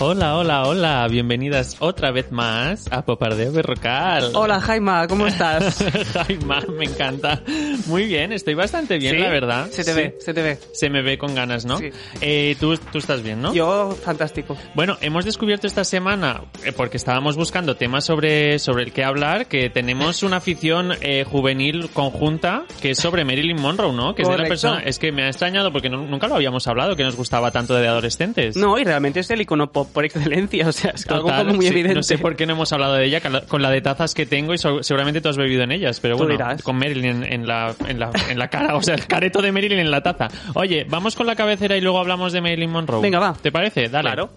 Hola, hola, hola, bienvenidas otra vez más a Popardeo Berrocal. Hola Jaima, ¿cómo estás? Jaima, me encanta. Muy bien, estoy bastante bien, ¿Sí? la verdad. Se te Sí. ve, se te ve. Se me ve con ganas, ¿no? Sí. Eh, ¿tú, tú estás bien, ¿no? Yo, fantástico. Bueno, hemos descubierto esta semana, eh, porque estábamos buscando temas sobre, sobre el que hablar, que tenemos una afición eh, juvenil conjunta que es sobre Marilyn Monroe, ¿no? Que es de la persona. Es que me ha extrañado porque no- nunca lo habíamos hablado, que nos gustaba tanto de adolescentes. No, y realmente es el icono pop por excelencia, o sea, es algo Total, como muy sí, evidente. No sé por qué no hemos hablado de ella con la, de tazas que tengo y so- seguramente tú has bebido en ellas, pero bueno, dirás. con Marilyn en, en la, en, la, en la cara, o sea, el careto de Marilyn en la taza. Oye, vamos con la cabecera y luego hablamos de Marilyn Monroe. Venga, va. ¿Te parece? Dale. Claro.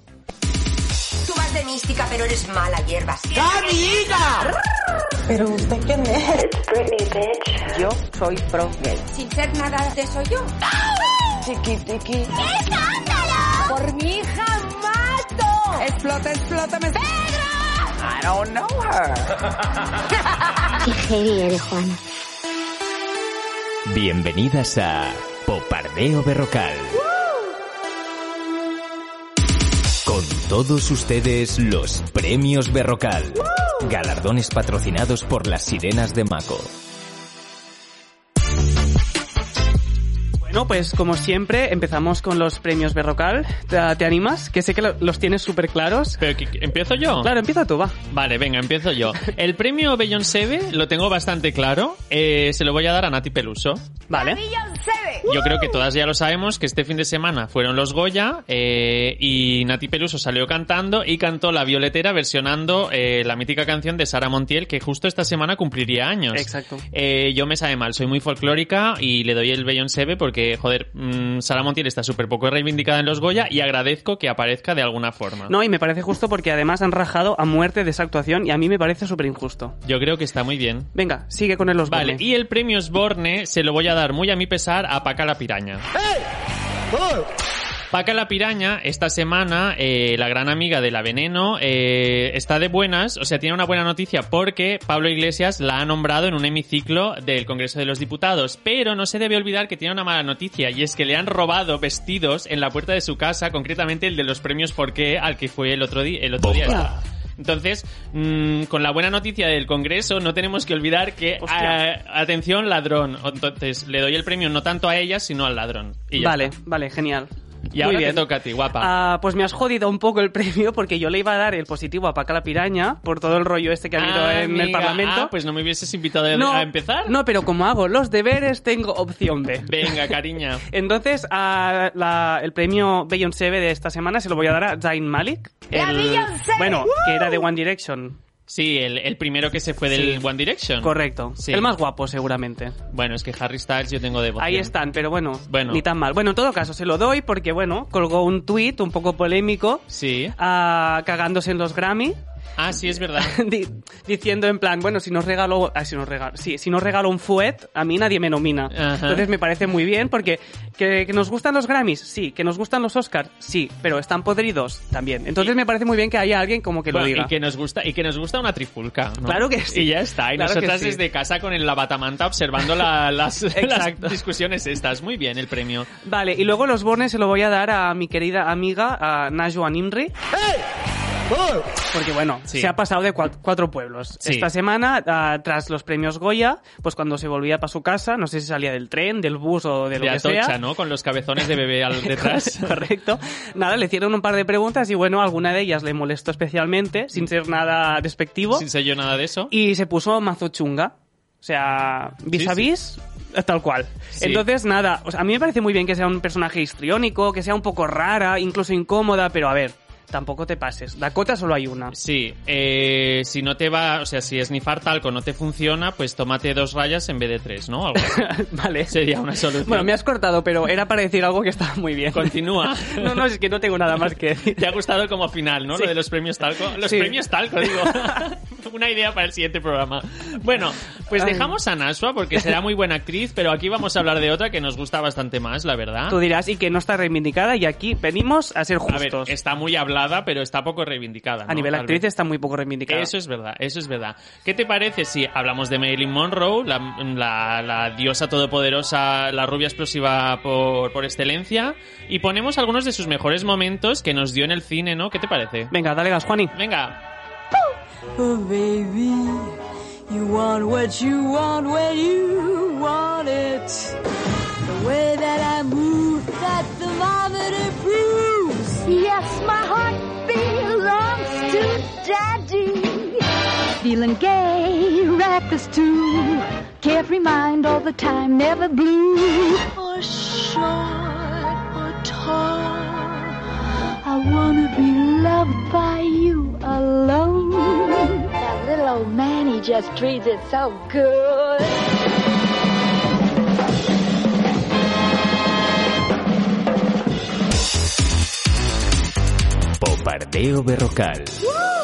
Tú vas de mística, pero eres mala hierba. ¿Pero usted quién es? Yo soy pro gay. Sin ser nada de eso yo. Chiqui, chiqui. ¡Por mi hija! ¡Explota, explota, me... I don't know her. Qué heavy eres, Juana. Bienvenidas a Popardeo Berrocal. Con todos ustedes los premios Berrocal. Galardones patrocinados por las sirenas de Maco. Bueno, pues como siempre, empezamos con los premios Berrocal. ¿Te, te animas? Que sé que lo- los tienes súper claros. Pero, ¿qué- qué- ¿Empiezo yo? Claro, empieza tú, va. Vale, venga, empiezo yo. El premio Beyoncé lo tengo bastante claro. Eh, se lo voy a dar a Nati Peluso. Vale. Yo creo que todas ya lo sabemos que este fin de semana fueron los Goya eh, y Nati Peluso salió cantando y cantó La Violetera versionando eh, la mítica canción de Sara Montiel que justo esta semana cumpliría años. Exacto. Eh, yo me sabe mal, soy muy folclórica y le doy el Beyoncé porque, joder, mm, Sara Montiel está súper poco reivindicada en los Goya y agradezco que aparezca de alguna forma. No, y me parece justo porque además han rajado a muerte de esa actuación y a mí me parece súper injusto. Yo creo que está muy bien. Venga, sigue con el Osborne. Vale, y el premio Osborne se lo voy a dar muy a mi pesar a Paca la Piraña. Paca la Piraña, esta semana, eh, la gran amiga de la Veneno, eh, está de buenas, o sea, tiene una buena noticia porque Pablo Iglesias la ha nombrado en un hemiciclo del Congreso de los Diputados. Pero no se debe olvidar que tiene una mala noticia y es que le han robado vestidos en la puerta de su casa, concretamente el de los premios Porque al que fue el otro, el otro día. Entonces, mm, con la buena noticia del Congreso, no tenemos que olvidar que, Hostia. eh, atención, ladrón. Entonces, le doy el premio no tanto a ella, sino al ladrón. Y ya Vale, está. vale, genial. Y Muy ahora bien. te toca a ti, guapa. Ah, pues me has jodido un poco el premio porque yo le iba a dar el positivo a Paca la Piraña por todo el rollo este que ha habido Ah, en el Parlamento. ah, pues no me hubieses invitado a- no, a empezar. No, pero como hago los deberes, tengo opción B. Venga, cariña. Entonces, a la- el premio Beyoncé de esta semana se lo voy a dar a Zayn Malik. ¡La el- Beyoncé! Bueno, que era de One Direction. Sí, el, el primero que se fue del Sí. One Direction. Correcto. Sí. El más guapo, seguramente. Bueno, es que Harry Styles yo tengo devoción. Ahí están, pero bueno, Bueno. ni tan mal. Bueno, en todo caso, se lo doy porque, bueno, colgó un tuit un poco polémico, Sí. ah, cagándose en los Grammy. Ah, sí, es verdad. Di- diciendo en plan, bueno, si nos regalo, ah, si nos regalo, sí, si nos regalo un fuet, a mí nadie me nomina. Ajá. Entonces me parece muy bien porque que, que nos gustan los Grammys, sí, que nos gustan los Oscars, sí, pero están podridos también. Entonces Y- me parece muy bien que haya alguien como que lo diga. y que nos gusta y que nos gusta una trifulca ¿no? Claro que sí. y ya está y Claro nosotras sí. desde casa con el lavatamanta observando la- las, discusiones estas muy bien el premio Vale, y luego los Bornes se lo voy a dar a mi querida amiga, a Najwa Nimri. Porque bueno, Sí. se ha pasado de cua- cuatro pueblos. Sí. Esta semana, ah, tras los premios Goya, pues cuando se volvía para su casa, no sé si salía del tren, del bus o de lo de que Atocha sea. no con los cabezones de bebé al detrás Correcto. Nada, le hicieron un par de preguntas y bueno, alguna de ellas le molestó especialmente, sin ser nada despectivo. sin ser yo nada de eso Y se puso mazo chunga. O sea, vis a vis, tal cual. Sí. Entonces, nada, o sea, a mí me parece muy bien que sea un personaje histriónico, que sea un poco rara, incluso incómoda, pero a ver, tampoco te pases. Dakota solo hay una. Sí, eh, si no te va, o sea, si esnifar talco no te funciona, pues tómate dos rayas en vez de tres, ¿no? Algo vale. Sería una solución. Bueno, me has cortado, pero era para decir algo que estaba muy bien. Continúa. no, no, es que no tengo nada más que decir. Te ha gustado como final, ¿no? Sí. Lo de los premios talco. Los Sí. premios talco, digo. Una idea para el siguiente programa. Bueno, pues Ay. dejamos a Nashua porque será muy buena actriz, pero aquí vamos a hablar de otra que nos gusta bastante más, la verdad. Tú dirás, y que no está reivindicada, y aquí venimos a ser A ver, justos. está muy hablada, pero está poco reivindicada. a ¿no? nivel Tal actriz vez. está muy poco reivindicada. Eso es verdad, eso es verdad. ¿Qué te parece si hablamos de Marilyn Monroe, la, la- la diosa todopoderosa, la rubia explosiva por, por excelencia, y ponemos algunos de sus mejores momentos que nos dio en el cine, ¿no? ¿Qué te parece? Venga, dale gas, Juani. Venga. Oh, baby, you want what you want when you want it. Feeling gay, reckless too. Carefree mind all the time, never blue. Or short or tall. I wanna be loved by you alone. That little old man, he just treats it so good. Bombardeo Berrocal.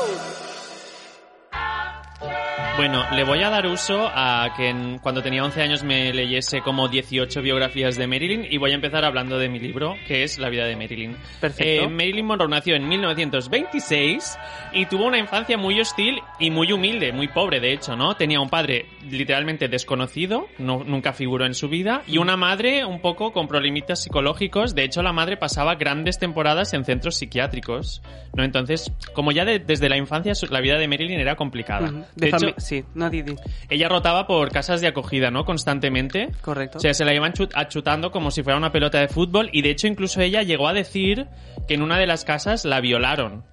Bueno, le voy a dar uso a que cuando tenía 11 años me leyese como 18 biografías de Marilyn y voy a empezar hablando de mi libro, que es La vida de Marilyn. Perfecto. Eh, Marilyn Monroe nació en 1926 y tuvo una infancia muy hostil y muy humilde, muy pobre de hecho, ¿no? Tenía un padre literalmente desconocido, no, nunca figuró en su vida, y una madre un poco con problemitas psicológicos. De hecho, la madre pasaba grandes temporadas en centros psiquiátricos, ¿no? Entonces, como ya de- desde la infancia la vida de Marilyn era complicada. De, De hecho, sí, no, Didi. ella rotaba por casas de acogida, ¿no? Constantemente. Correcto. O sea, se la iban chut- achutando como si fuera una pelota de fútbol y de hecho incluso ella llegó a decir que en una de las casas la violaron.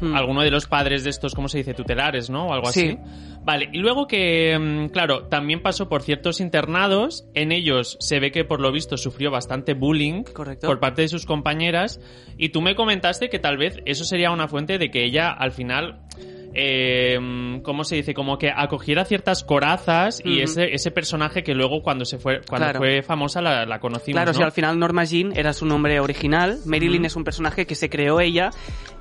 Hmm. Alguno de los padres de estos, ¿cómo se dice? Tutelares, ¿no? O algo Sí. así. Vale, y luego que, mm, claro, también pasó por ciertos internados. En ellos se ve que por lo visto sufrió bastante bullying Correcto. por parte de sus compañeras. Y tú me comentaste que tal vez eso sería una fuente de que ella al final eh, ¿cómo se dice? Como que acogiera ciertas corazas y ese, ese personaje que luego cuando se fue, cuando Claro. fue famosa la, la conocimos. Claro, ¿no? si al final Norma Jean era su nombre original, Marilyn es un personaje que se creó ella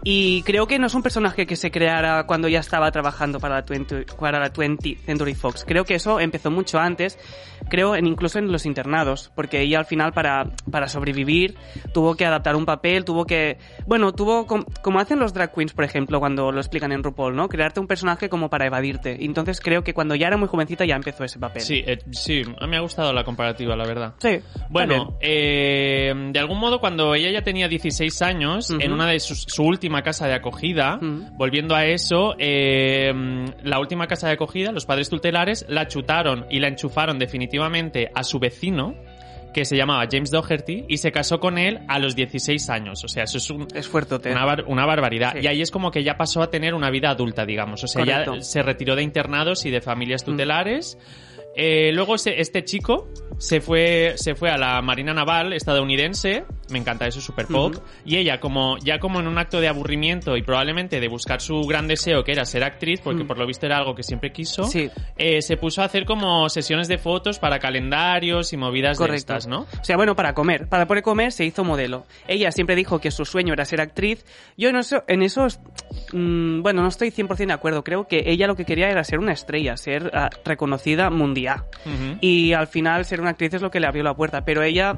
y creo que no es un personaje que se creara cuando ya estaba trabajando para la 20, para la 20 Century Fox. Creo que eso empezó mucho antes, creo en, incluso en los internados, porque ella al final para, para sobrevivir tuvo que adaptar un papel, tuvo que... Bueno, tuvo com- como hacen los drag queens, por ejemplo, cuando lo explican en RuPaul, ¿no? Crearte un personaje como para evadirte. Entonces creo que cuando ya era muy jovencita ya empezó ese papel. Sí, eh, sí, a mí me ha gustado la comparativa, la verdad. Sí. Bueno, eh, de algún modo cuando ella ya tenía 16 años, en una de sus, su última casa de acogida, volviendo a eso, eh, la última casa de acogida, los padres tutelares la chutaron y la enchufaron definitivamente a su vecino, que se llamaba James Doherty, y se casó con él a los 16 años. O sea, eso es un, Es fuerte. una, bar- una barbaridad. Sí. Y ahí es como que ya pasó a tener una vida adulta, digamos. O sea, ya se retiró de internados y de familias Mm. tutelares. Eh, luego este chico se fue, se fue a la Marina Naval estadounidense. Me encanta eso, super pop. Y ella, como ya como en un acto de aburrimiento y probablemente de buscar su gran deseo, que era ser actriz, porque Mm. por lo visto era algo que siempre quiso, Sí. eh, se puso a hacer como sesiones de fotos para calendarios y movidas de Correcto. estas, ¿no? O sea, bueno, para comer. Para poder comer se hizo modelo. Ella siempre dijo que su sueño era ser actriz. Yo en eso, en eso mm, bueno, no estoy 100% de acuerdo. Creo que ella lo que quería era ser una estrella, ser ah, reconocida mundial. Y al final ser una actriz es lo que le abrió la puerta. Pero ella...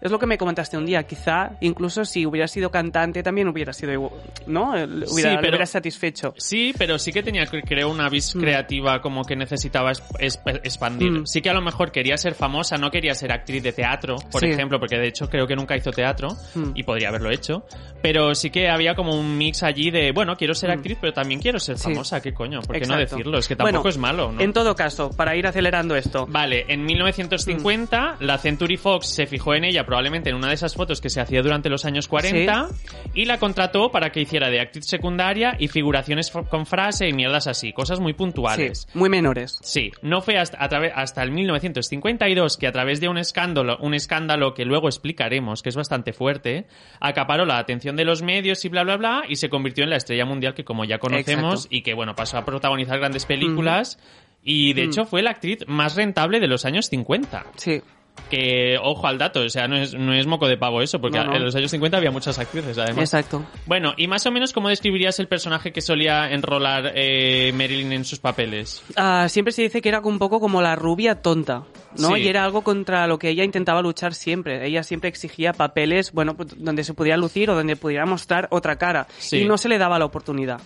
Es lo que me comentaste un día, quizá incluso si hubiera sido cantante también hubiera sido, igual, ¿no? Le Hubiera, Sí, pero- hubiera satisfecho. Sí, pero sí que tenía, cre- creo, una vis Mm. creativa como que necesitaba es- es- expandir. Mm. Sí que a lo mejor quería ser famosa, no quería ser actriz de teatro, por Sí. ejemplo, porque de hecho creo que nunca hizo teatro Mm. y podría haberlo hecho. Pero sí que había como un mix allí de, bueno, quiero ser actriz, pero también quiero ser Sí. famosa. ¿Qué coño? ¿Por qué no decirlo? Es que tampoco Bueno, es malo, ¿no? En todo caso, para ir acelerando esto. Vale, en 1950 la Century Fox se fijó en ella probablemente en una de esas fotos que se hacía durante los años 40 y la contrató para que hiciera de actriz secundaria y figuraciones con frase y mierdas así, cosas muy puntuales. Sí, muy menores. Sí, no fue hasta, a hasta el 1952 que a través de un escándalo, un escándalo que luego explicaremos, que es bastante fuerte, acaparó la atención de los medios y bla bla bla y se convirtió en la estrella mundial que como ya conocemos Exacto. y que bueno, pasó a protagonizar grandes películas y de hecho fue la actriz más rentable de los años 50. Sí. Que ojo al dato, o sea, no es, no es moco de pavo eso, porque No, no. en los años 50 había muchas actrices además. Exacto. Bueno, y más o menos, ¿cómo describirías el personaje que solía enrolar eh, Marilyn en sus papeles? Ah, siempre se dice que era un poco como la rubia tonta, ¿no? Sí. Y era algo contra lo que ella intentaba luchar siempre. Ella siempre exigía papeles, bueno, pues, donde se pudiera lucir o donde pudiera mostrar otra cara. Sí. Y no se le daba la oportunidad.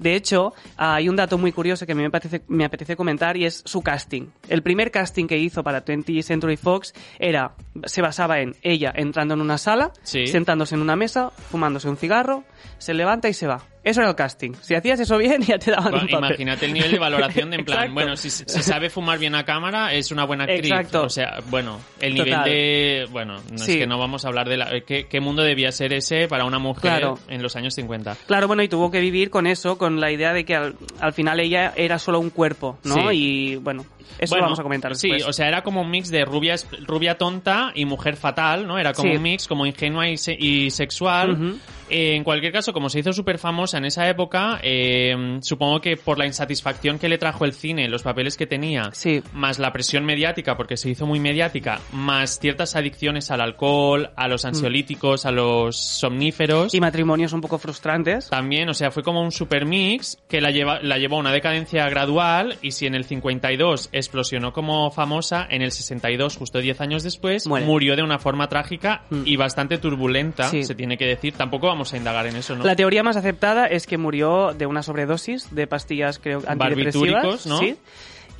De hecho, hay un dato muy curioso que a mí me apetece, me apetece comentar y es su casting. El primer casting que hizo para 20th Century Fox era, se basaba en ella entrando en una sala, Sí. sentándose en una mesa, fumándose un cigarro, se levanta y se va. Eso era el casting. Si hacías eso bien, ya te daban Bueno, un papel. imagínate el nivel de valoración de en plan, bueno, si, si sabe fumar bien a cámara, es una buena actriz. Exacto. O sea, bueno, el nivel Total. de... Bueno, no Sí. es que no vamos a hablar de la... eh, ¿Qué, qué mundo debía ser ese para una mujer Claro. en los años 50? Claro, bueno, y tuvo que vivir con eso, con la idea de que al, al final ella era solo un cuerpo, ¿no? Sí. Y bueno, eso Bueno, lo vamos a comentar Sí, después. o sea, era como un mix de rubia, rubia tonta y mujer fatal, ¿no? Era como Sí. un mix como ingenua y, se- y sexual. Ujú. Eh, en cualquier caso, como se hizo súper famosa en esa época, eh, supongo que por la insatisfacción que le trajo el cine, los papeles que tenía, Sí. más la presión mediática, porque se hizo muy mediática, más ciertas adicciones al alcohol, a los ansiolíticos, a los somníferos. Mm. Y matrimonios un poco frustrantes. También, o sea, fue como un super mix que la, lleva, la llevó a una decadencia gradual y si en el 52 explosionó como famosa, en el 62, justo 10 años después, Muere. murió de una forma trágica Mm. y bastante turbulenta, Sí. se tiene que decir. Tampoco vamos a indagar en eso, ¿no? La teoría más aceptada es que murió de una sobredosis de pastillas, creo, antidepresivas. Barbitúricos, ¿no? Sí.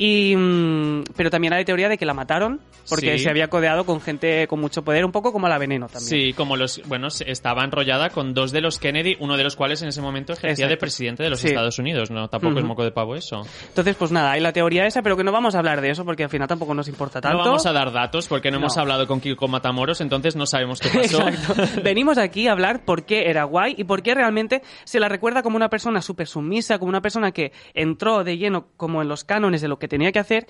Y, mm, pero también hay teoría de que la mataron porque Sí. se había codeado con gente con mucho poder, un poco como la veneno también. Sí, como los, bueno, estaba enrollada con dos de los Kennedy, uno de los cuales en ese momento ejercía de Exacto. presidente de los Sí. Estados Unidos, ¿no? Tampoco es Ujú. moco de pavo eso. Entonces, pues nada, hay la teoría esa, pero que no vamos a hablar de eso porque al final tampoco nos importa tanto. No vamos a dar datos porque no, No. hemos hablado con Kiko Matamoros, entonces no sabemos qué pasó. Exacto. Venimos aquí a hablar por qué era guay y por qué realmente se la recuerda como una persona súper sumisa, como una persona que entró de lleno como en los cánones de lo que tenía que hacer.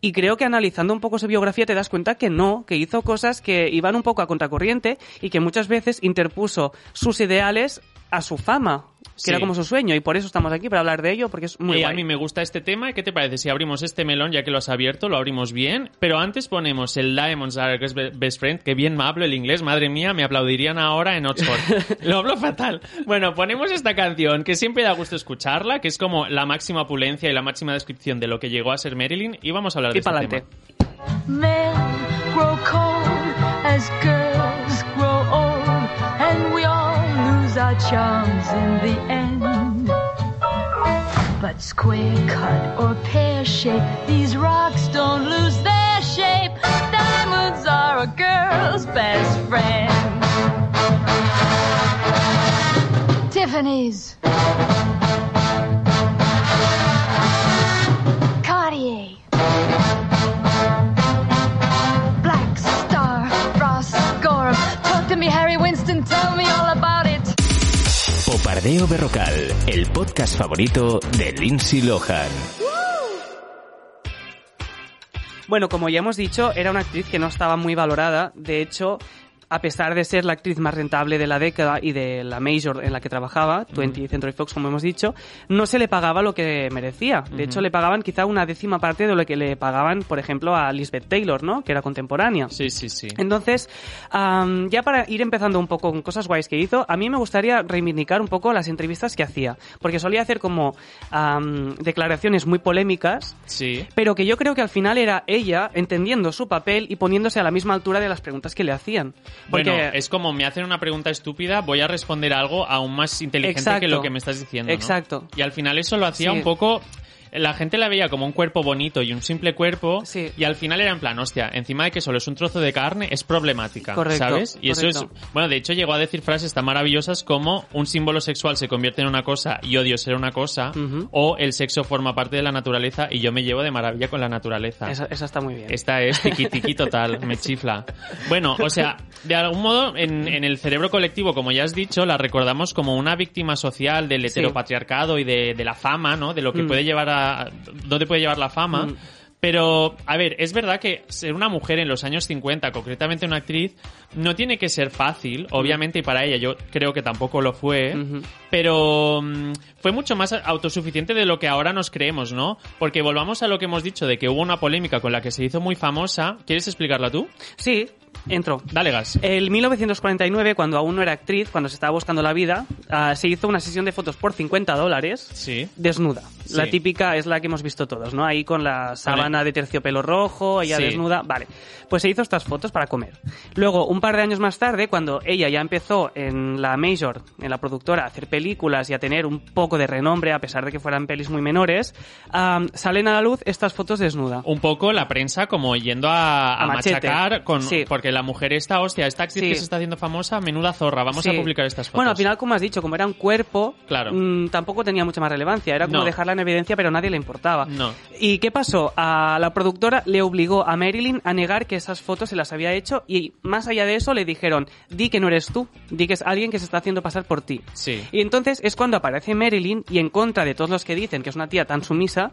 Y creo que analizando un poco su biografía te das cuenta que no, que hizo cosas que iban un poco a contracorriente y que muchas veces interpuso sus ideales a su fama, que Sí. era como su sueño. Y por eso estamos aquí, para hablar de ello, porque es muy Eh, a guay. mí me gusta este tema. ¿Qué te parece si abrimos este melón, ya que lo has abierto, lo abrimos bien? Pero antes ponemos el Diamonds Are Best Best Friend, que bien me hablo el inglés, madre mía, me aplaudirían ahora en Oxford. lo hablo fatal. Bueno, ponemos esta canción, que siempre da gusto escucharla, que es como la máxima opulencia y la máxima descripción de lo que llegó a ser Marilyn, y vamos a hablar de Y este pa'lante. tema. Men grow cold as girls grow old, and we all our charms in the end. But square cut or pear shape, these rocks don't lose their shape. Diamonds are a girl's best friend. Tiffany's. Cartier. Black Star, Ross. Talk to me, Harry Popardeo Berrocal, el podcast favorito de Lindsay Lohan. Bueno, como ya hemos dicho, era una actriz que no estaba muy valorada. De hecho, a pesar de ser la actriz más rentable de la década y de la major en la que trabajaba, 20 Century Fox, como hemos dicho, no se le pagaba lo que merecía. De hecho, le pagaban quizá una décima parte de lo que le pagaban, por ejemplo, a Lisbeth Taylor, ¿no? Que era contemporánea. Sí, sí, sí. Entonces, am, ya para ir empezando un poco con cosas guays que hizo, a mí me gustaría reivindicar un poco las entrevistas que hacía, porque solía hacer como am, declaraciones muy polémicas, Sí. pero que yo creo que al final era ella entendiendo su papel y poniéndose a la misma altura de las preguntas que le hacían. Porque, Bueno, es como me hacen una pregunta estúpida, voy a responder algo aún más inteligente Exacto. que lo que me estás diciendo. ¿no? Exacto. Y al final eso lo hacía Sí. un poco. La gente la veía como un cuerpo bonito y un simple cuerpo Sí. y al final era en plan, hostia, encima de que solo es un trozo de carne, es problemática, Correcto, ¿sabes? Y eso correcto. es, bueno, de hecho llegó a decir frases tan maravillosas como un símbolo sexual se convierte en una cosa y odio ser una cosa, Ujú. o el sexo forma parte de la naturaleza y yo me llevo de maravilla con la naturaleza. Esa, esa está muy bien. Esta es tiqui tiqui total, me chifla. Bueno, o sea, de algún modo, en, en el cerebro colectivo, como ya has dicho, la recordamos como una víctima social del heteropatriarcado y de, de la fama, ¿no? De lo que Mm. puede llevar a... ¿Dónde puede llevar la fama? Mm. Pero, a ver, es verdad que ser una mujer en los años 50, concretamente una actriz, no tiene que ser fácil, obviamente, y para ella yo creo que tampoco lo fue, pero mm, fue mucho más autosuficiente de lo que ahora nos creemos, ¿no? Porque volvamos a lo que hemos dicho de que hubo una polémica con la que se hizo muy famosa. ¿Quieres explicarla tú? Sí, entro. Dale gas. El 1949, cuando aún no era actriz, cuando se estaba buscando la vida, ah, se hizo una sesión de fotos por 50 dólares Sí. desnuda. Sí. La típica es la que hemos visto todos, ¿no? Ahí con la sábana de terciopelo rojo, ella Sí. desnuda. Vale. Pues se hizo estas fotos para comer. Luego, un par de años más tarde, cuando ella ya empezó en la Major, en la productora, a hacer películas y a tener un poco de renombre, a pesar de que fueran pelis muy menores, ah, salen a la luz estas fotos desnuda. Un poco la prensa como yendo a, a machacar con... Sí. Porque la mujer esta, hostia, esta actriz Sí. que se está haciendo famosa, menuda zorra, vamos a publicar estas fotos. Bueno, al final, como has dicho, como era un cuerpo, Claro. mm, tampoco tenía mucha más relevancia. Era como No. dejarla en evidencia, pero a nadie le importaba. No. ¿Y qué pasó? A la productora le obligó a Marilyn a negar que esas fotos se las había hecho y más allá de eso le dijeron, di que no eres tú, di que es alguien que se está haciendo pasar por ti. Sí. Y entonces es cuando aparece Marilyn y en contra de todos los que dicen que es una tía tan sumisa,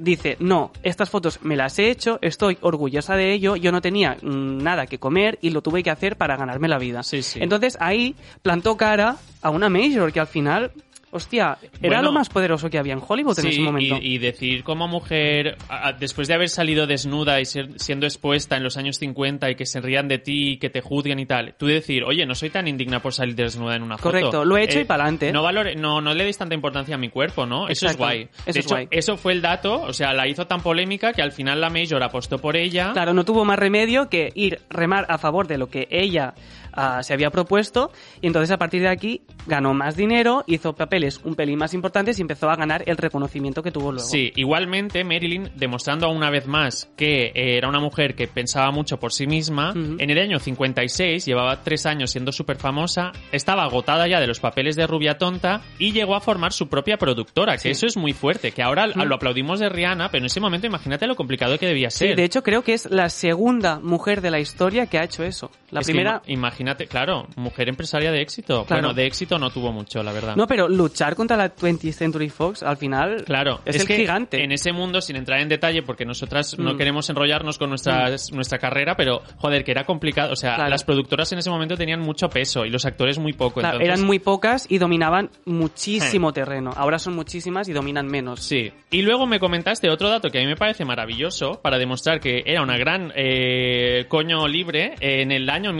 dice, no, estas fotos me las he hecho, estoy orgullosa de ello, yo no tenía mm, nada que comer y lo tuve que hacer para ganarme la vida. Sí, sí. Entonces ahí plantó cara a una Major que al final, hostia, era Bueno. lo más poderoso que había en Hollywood en ese momento. Y, y decir como mujer, a- después de haber salido desnuda y ser- siendo expuesta en los años 50 y que se rían de ti y que te juzguen y tal, tú decir, oye, no soy tan indigna por salir desnuda en una foto. Eh, Correcto, lo he hecho y pa'lante. No, valore, no, no le deis tanta importancia a mi cuerpo, ¿no? Eso es guay. eso de es hecho, guay. eso fue el dato, o sea, la hizo tan polémica que al final la Major apostó por ella. Claro, no tuvo más remedio que ir remar a favor de lo que ella ah, se había propuesto y entonces a partir de aquí ganó más dinero, hizo papeles un pelín más importantes y empezó a ganar el reconocimiento que tuvo luego. Sí, igualmente Marilyn, demostrando una vez más que eh, era una mujer que pensaba mucho por sí misma, Ujú. en el año 56, llevaba tres años siendo súper famosa, estaba agotada ya de los papeles de rubia tonta y llegó a formar su propia productora, que Sí. eso es muy fuerte, que ahora lo aplaudimos de Rihanna, pero en ese momento imagínate lo complicado que debía Sí, ser. de hecho creo que es la segunda mujer de la historia que ha hecho eso. La Es primera... ima- imagínate, claro, mujer empresaria de éxito. Claro. Bueno, de éxito no tuvo mucho, la verdad. No, pero luchar contra la 20th Century Fox al final Claro, es, el que gigante. En ese mundo, sin entrar en detalle, porque nosotras no Mm. queremos enrollarnos con nuestras, nuestra carrera, pero joder, que era complicado. O sea, Claro. las productoras en ese momento tenían mucho peso y los actores muy poco. Claro, entonces, eran muy pocas y dominaban muchísimo terreno. Ahora son muchísimas y dominan menos. Sí. Y luego me comentaste otro dato que a mí me parece maravilloso para demostrar que era una gran eh, coño libre. En el año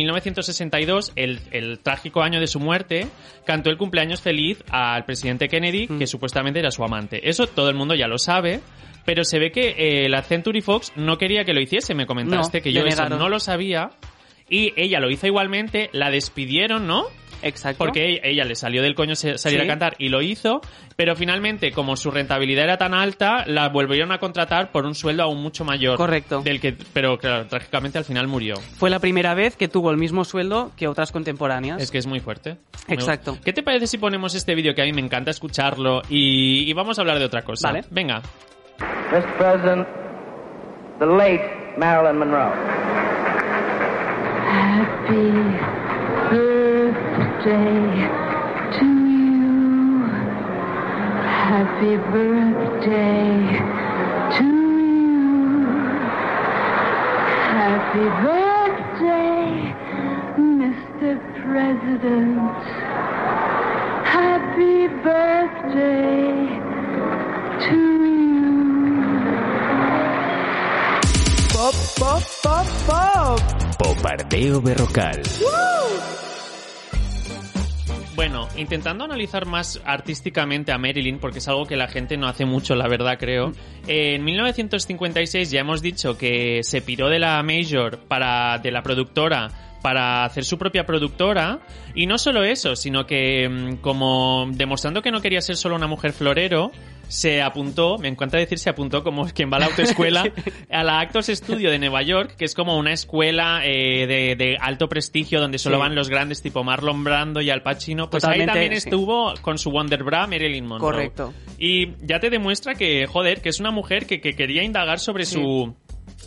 1962, el, el trágico año de su muerte, cantó el cumpleaños feliz al presidente Kennedy, Mm. que supuestamente era su amante. Eso todo el mundo ya lo sabe. Pero se ve que eh, la Century Fox no quería que lo hiciese, me comentaste, No, que yo eso no lo sabía. Y ella lo hizo igualmente, la despidieron, ¿no? Exacto. Porque ella, ella le salió del coño salir Sí. a cantar y lo hizo, pero finalmente, como su rentabilidad era tan alta, la volvieron a contratar por un sueldo aún mucho mayor. Correcto. Del que, pero claro, trágicamente al final murió. Fue la primera vez que tuvo el mismo sueldo que otras contemporáneas. Es que es muy fuerte. Exacto. ¿Qué te parece si ponemos este vídeo que a mí me encanta escucharlo y, y vamos a hablar de otra cosa? Vale. Venga. Mr. President, the late Marilyn Monroe. Happy birthday to you. Happy birthday to you. Happy birthday, Mr. President. Happy birthday to you. Pop, pop, pop, pop. Popardeo Berrocal. Bueno, intentando analizar más artísticamente a Marilyn, porque es algo que la gente no hace mucho, la verdad, creo. En 1956 ya hemos dicho que se piró de la Major para, de la productora para hacer su propia productora. Y no solo eso, sino que mm, como demostrando que no quería ser solo una mujer florero, se apuntó, me encanta decir se apuntó como quien va a la autoescuela, a la Actors Studio de Nueva York, que es como una escuela eh, de, de alto prestigio donde solo Sí. van los grandes tipo Marlon Brando y Al Pacino. Pues ahí Totalmente, también sí. estuvo con su Wonder Bra Marilyn Monroe. Correcto. Y ya te demuestra que, joder, que es una mujer que, que quería indagar sobre Sí. su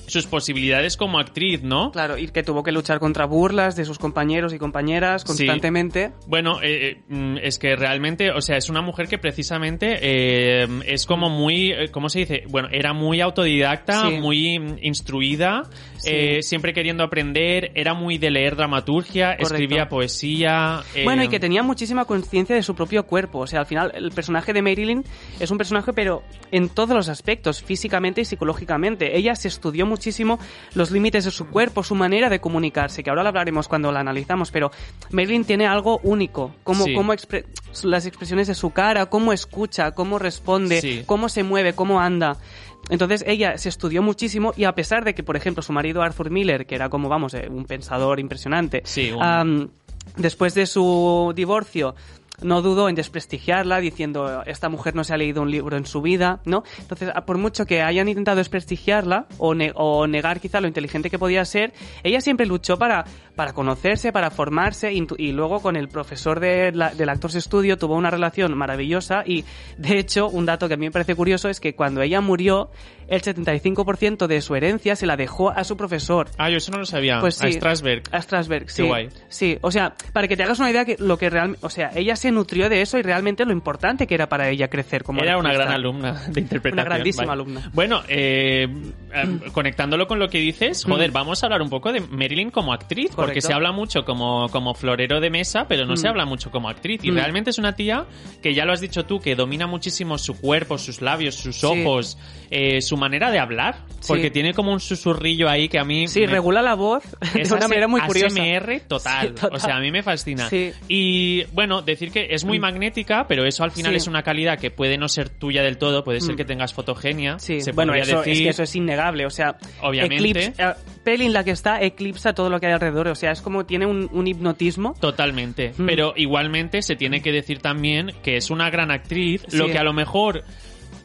sus posibilidades como actriz, ¿no? Claro, y que tuvo que luchar contra burlas de sus compañeros y compañeras constantemente. Bueno, eh, eh, mm, es que realmente, o sea, es una mujer que precisamente eh, es como muy, ¿cómo se dice? Bueno, era muy autodidacta, Sí. muy instruida, Sí. eh, siempre queriendo aprender, era muy de leer dramaturgia, Correcto. escribía poesía. eh, Bueno, y que tenía muchísima conciencia de su propio cuerpo. O sea, al final, el personaje de Marilyn es un personaje, pero en todos los aspectos, físicamente y psicológicamente. Ella se estudió muchísimo los límites de su cuerpo, su manera de comunicarse, que ahora lo hablaremos cuando la analizamos, pero Marilyn tiene algo único. Cómo, Sí. cómo expre- las expresiones de su cara, cómo escucha, cómo responde, Sí. cómo se mueve, cómo anda. Entonces ella se estudió muchísimo y a pesar de que, por ejemplo, su marido Arthur Miller, que era como, vamos, eh, un pensador impresionante, Sí, un- am, después de su divorcio no dudó en desprestigiarla diciendo esta mujer no se ha leído un libro en su vida, ¿no? Entonces, por mucho que hayan intentado desprestigiarla o, o negar quizá lo inteligente que podía ser, ella siempre luchó para, para conocerse, para formarse y, luego con el profesor de del Actors Studio tuvo una relación maravillosa y de hecho un dato que a mí me parece curioso es que cuando ella murió el 75% de su herencia se la dejó a su profesor. Ah, yo eso no lo sabía. Pues A sí. Strasberg. A Strasberg, sí. guay. Sí, o sea, para que te hagas una idea que lo que realmente, o sea, ella se nutrió de eso y realmente lo importante que era para ella crecer como Era una gran alumna de interpretación. Una grandísima Vale. alumna. Bueno, eh, eh, conectándolo con lo que dices, joder, vamos a hablar un poco de Marilyn como actriz, porque se habla mucho como, como florero de mesa, pero no se Mm. habla mucho como actriz. Y Mm. realmente es una tía que ya lo has dicho tú, que domina muchísimo su cuerpo, sus labios, sus Sí. ojos, eh, su manera de hablar, Sí. porque tiene como un susurrillo ahí que a mí... Sí, me- regula la voz de es una AS- manera muy curiosa. ASMR total. Sí, total. O sea, a mí me fascina. Sí. Y bueno, decir que es muy magnética, pero eso al final Sí. es una calidad que puede no ser tuya del todo, puede ser Mm. que tengas fotogenia. Sí, se bueno, eso, es decir. que eso es innegable, o sea, Obviamente. eclipsa- eh, Pelin la que está eclipsa todo lo que hay alrededor, o sea, es como tiene un, un hipnotismo. Totalmente. Mm. Pero igualmente se tiene que decir también que es una gran actriz, lo que a lo mejor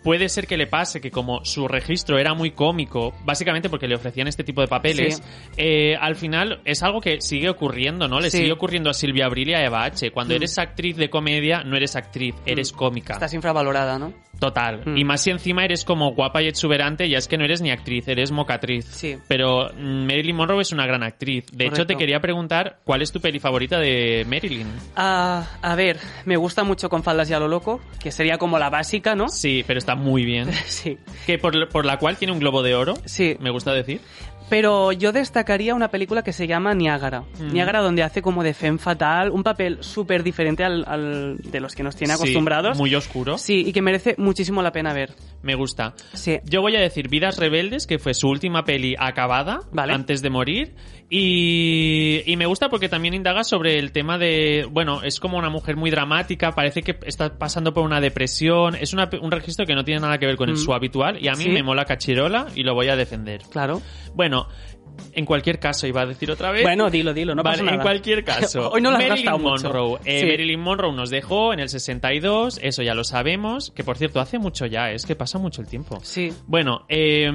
puede ser que le pase que como su registro era muy cómico, básicamente porque le ofrecían este tipo de papeles, Sí. eh, al final es algo que sigue ocurriendo, ¿no? Le Sí. sigue ocurriendo a Silvia Abril y a Eva H. Cuando Mm. eres actriz de comedia, no eres actriz, eres cómica. Estás infravalorada, ¿no? Total. Mm. Y más si encima eres como guapa y exuberante, ya es que no eres ni actriz, eres mocatriz. Sí. Pero mm, Marilyn Monroe es una gran actriz. De hecho, te quería preguntar, ¿cuál es tu peli favorita de Marilyn? Ah, a ver, me gusta mucho con faldas y a lo loco, que sería como la básica, ¿no? Sí, pero está muy bien. Sí. que por, por la cual tiene un globo de oro. Sí. Me gusta decir. Pero yo destacaría una película que se llama Niágara. Mm. Niágara donde hace como de femme fatal, un papel súper diferente al, al de los que nos tiene Sí, acostumbrados. muy oscuro. Sí, y que merece muchísimo la pena ver. Me gusta. Sí. Yo voy a decir Vidas Rebeldes, que fue su última peli acabada Vale. antes de morir. Y, y me gusta porque también indaga sobre el tema de. Bueno, es como una mujer muy dramática, parece que está pasando por una depresión. Es una un registro que no tiene nada que ver con el Mm. su habitual. Y a mí Sí. me mola Cachirola y lo voy a defender. Claro. Bueno, no, en cualquier caso, iba a decir otra vez. Bueno, dilo, dilo, no Vale, pasa nada. En cualquier caso, Hoy no Marilyn mucho. Monroe. Eh, Sí. Marilyn Monroe nos dejó en el 62, eso ya lo sabemos. Que por cierto, hace mucho ya, es que pasa mucho el tiempo. Sí. Bueno, eh,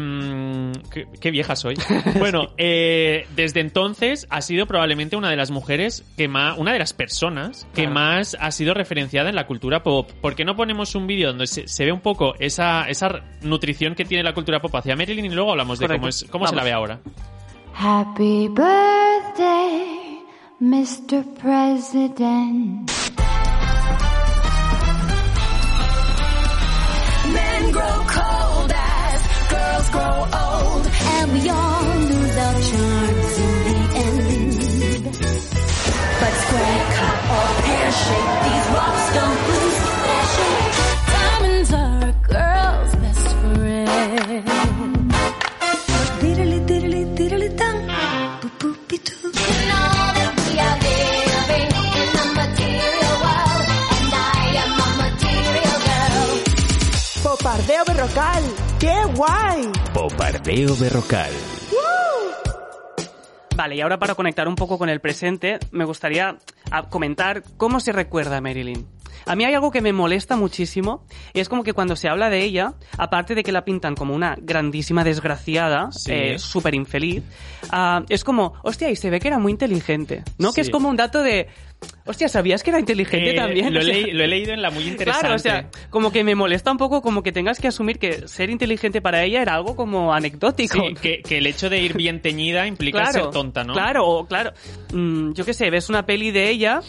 qué, qué vieja soy. Bueno, eh, desde entonces ha sido probablemente una de las mujeres que más, una de las personas que Claro. más ha sido referenciada en la cultura pop. ¿Por qué no ponemos un vídeo donde se, se ve un poco esa, esa nutrición que tiene la cultura pop hacia Marilyn y luego hablamos de cómo, es, cómo se la ve ahora? Happy birthday, Mr. President. Men grow cold as girls grow old. And we all lose our charms in the end. But square cut or pear shape, Popardeo Berrocal. Vale, y ahora para conectar un poco con el presente, me gustaría ah, comentar cómo se recuerda a Marilyn. A mí hay algo que me molesta muchísimo, y es como que cuando se habla de ella, aparte de que la pintan como una grandísima desgraciada, Sí. eh, súper infeliz, ah, es como, hostia, y se ve que era muy inteligente, ¿no? Que es Sí. como un dato de, hostia, ¿sabías que era inteligente Eh, también? Lo, O he sea, lo he leído en la muy interesante. Claro, o sea, como que me molesta un poco como que tengas que asumir que ser inteligente para ella era algo como anecdótico. Sí, que, que el hecho de ir bien teñida implica ser tonta, ¿no? Claro, o claro. Mm, yo qué sé, ves una peli de ella.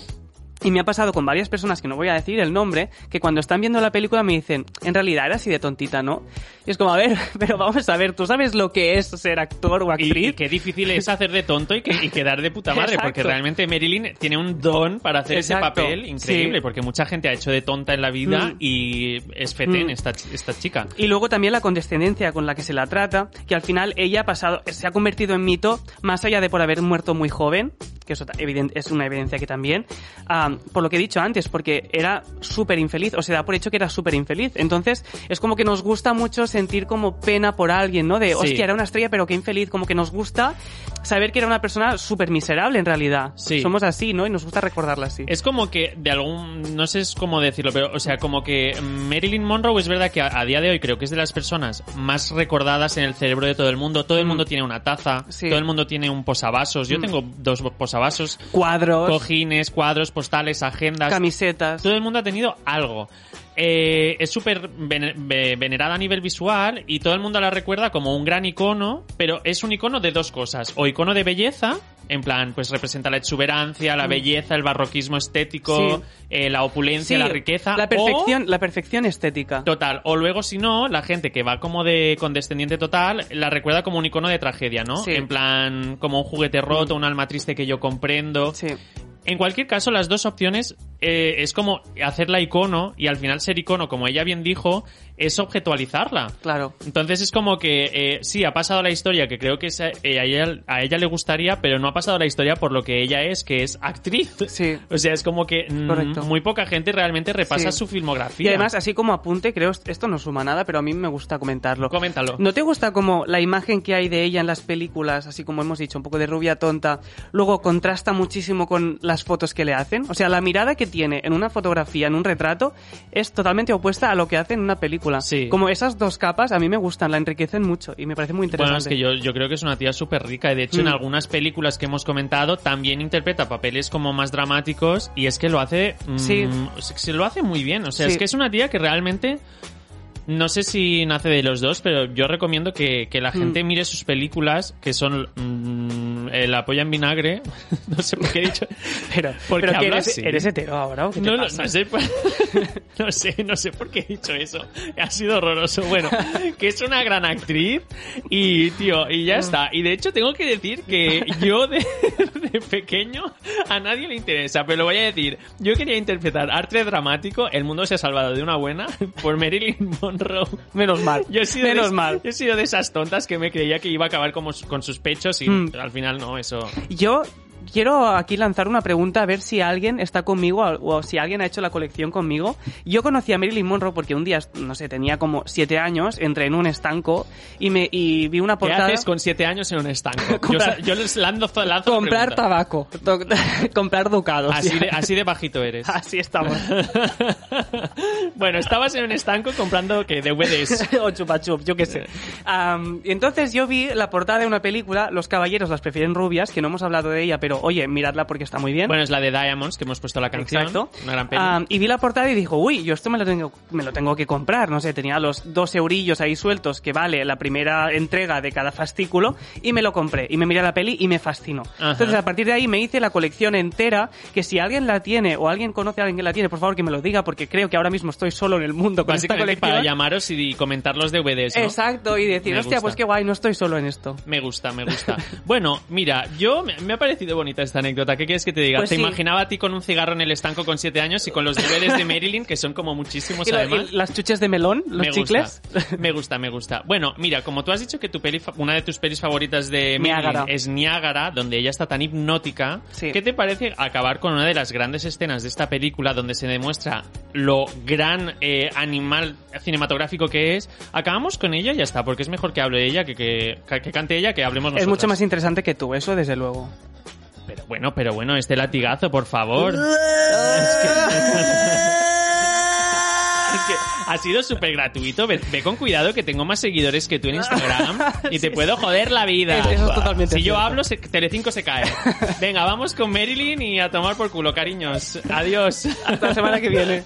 Y me ha pasado con varias personas que no voy a decir el nombre, que cuando están viendo la película me dicen, en realidad era así de tontita, ¿no? Y es como, a ver, pero vamos a ver, ¿tú sabes lo que es ser actor o Y, actriz? y qué difícil es hacer de tonto y, que, y quedar de puta madre, Exacto. porque realmente Marilyn tiene un don para hacer Exacto, ese papel increíble, sí. porque mucha gente ha hecho de tonta en la vida Mm. y es fetén Mm. esta, esta chica. Y luego también la condescendencia con la que se la trata, que al final ella ha pasado, se ha convertido en mito, más allá de por haber muerto muy joven, que eso es una evidencia que también, ah, por lo que he dicho antes, porque era súper infeliz, o se da por hecho que era súper infeliz. Entonces, es como que nos gusta mucho sentir como pena por alguien, ¿no? De, Sí. hostia, era una estrella, pero qué infeliz, como que nos gusta saber que era una persona súper miserable en realidad. Sí. Somos así, ¿no? Y nos gusta recordarla así. Es como que, de algún. No sé cómo decirlo, pero, o sea, como que Marilyn Monroe es verdad que a, a día de hoy creo que es de las personas más recordadas en el cerebro de todo el mundo. Todo el Mm. mundo tiene una taza, Sí. todo el mundo tiene un posavasos. Yo Mm. tengo dos posavasos, Cuadros, cojines, cuadros, postales, agendas. camisetas. Todo el mundo ha tenido algo. Eh, es súper vene- ve- venerada a nivel visual y todo el mundo la recuerda como un gran icono, pero es un icono de dos cosas. O icono de belleza, en plan, pues representa la exuberancia, la Mm. belleza, el barroquismo estético, Sí. eh, la opulencia, Sí, la riqueza. La o- perfección, la perfección estética. Total. O luego, si no, la gente que va como de condescendiente total la recuerda como un icono de tragedia, ¿no? Sí. En plan, como un juguete roto, un alma triste que yo comprendo. Sí. En cualquier caso, las dos opciones eh, es como hacerla icono y al final ser icono, como ella bien dijo, es objetualizarla. Claro. Entonces es como que eh, sí, ha pasado la historia que creo que es, eh, a, ella, a ella le gustaría, pero no ha pasado la historia por lo que ella es, que es actriz. Sí. O sea, es como que mm, muy poca gente realmente repasa Sí. su filmografía. Y además, así como apunte, creo esto no suma nada, pero a mí me gusta comentarlo. Coméntalo. ¿No te gusta como la imagen que hay de ella en las películas, así como hemos dicho, un poco de rubia tonta, luego contrasta muchísimo con las fotos que le hacen? O sea, la mirada que tiene en una fotografía, en un retrato, es totalmente opuesta a lo que hace en una película. Sí. Como esas dos capas a mí me gustan, la enriquecen mucho y me parece muy interesante. Bueno, es que yo, yo creo que es una tía súper rica y de hecho en Mm. algunas películas que hemos comentado también interpreta papeles como más dramáticos y es que lo hace mm, Sí. se lo hace muy bien, o sea, Sí. es que es una tía que realmente no sé si nace de los dos, pero yo recomiendo que, que la gente Mm. mire sus películas que son mm, eh, La polla en vinagre, no sé por qué he dicho, pero, porque pero que habla eres, así. eres hetero ahora, ¿o qué te No, lo- pasa? no sé, no sé, no sé por qué he dicho eso. Ha sido horroroso. Bueno, que es una gran actriz y, tío, y ya está. Y de hecho tengo que decir que yo de, de pequeño a nadie le interesa, pero lo voy a decir. Yo quería interpretar arte dramático, El mundo se ha salvado de una buena, por Marilyn Monroe. Menos mal. Yo he sido Menos de, mal. Yo he sido de esas tontas que me creía que iba a acabar como, con sus pechos y Mm. al final no, eso... Yo quiero aquí lanzar una pregunta a ver si alguien está conmigo o si alguien ha hecho la colección conmigo. Yo conocí a Marilyn Monroe porque un día, no sé, tenía como siete años, entré en un estanco y me y vi una ¿Qué portada. haces con siete años en un estanco? Comprar- yo les lanzo, lanzo la comprar tabaco, to- comprar ducados. Así de, así de bajito eres. Así estamos. bueno, estabas en un estanco comprando que DVDs. o chupa chup, yo qué sé. Entonces yo vi la portada de una película, Los caballeros las prefieren rubias, que no hemos hablado de ella, pero oye, miradla porque está muy bien. Bueno, es la de Diamonds que hemos puesto la canción. Exacto. Una gran peli. Y vi la portada y dijo, uy, yo esto me lo tengo, me lo tengo que comprar. No sé, tenía los dos eurillos ahí sueltos que vale la primera entrega de cada fascículo y me lo compré. Y me miré la peli y me fascinó. Ajá. Entonces, a partir de ahí me hice la colección entera, que si alguien la tiene o alguien conoce a alguien que la tiene, por favor que me lo diga, porque creo que ahora mismo estoy solo en el mundo con esta colección. para llamaros y comentar los DVDs, ¿no? Exacto, y decir, Me hostia, gusta. pues qué guay, no estoy solo en esto. Me gusta, me gusta. bueno, mira, yo me, me ha parecido bonita esta anécdota. ¿Qué quieres que te diga? Pues Te sí. imaginaba a ti con un cigarro en el estanco con siete años y con los DVDs de Marilyn, que son como muchísimos Y, además. y las chuches de melón, los me chicles. Gusta, me gusta, me gusta. Bueno, mira, como tú has dicho que tu peli, una de tus pelis favoritas de Marilyn es Niágara, donde ella está tan hipnótica, Sí. ¿qué te parece acabar con una de las grandes escenas de esta película donde se demuestra lo gran eh, animal cinematográfico que es, acabamos con ella y ya está, porque es mejor que hable ella que que, que cante ella que hablemos Es nosotros. mucho más interesante que tú, eso desde luego. Pero bueno, pero bueno, este latigazo, por favor. es que... Es que ha sido súper gratuito. Ve, ve con cuidado que tengo más seguidores que tú en Instagram y te puedo joder la vida. Es- eso es totalmente si yo hablo, se- Telecinco se cae. Venga, vamos con Marilyn y a tomar por culo, cariños. Adiós. Hasta la semana que viene.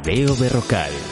Popardeo Berrocal.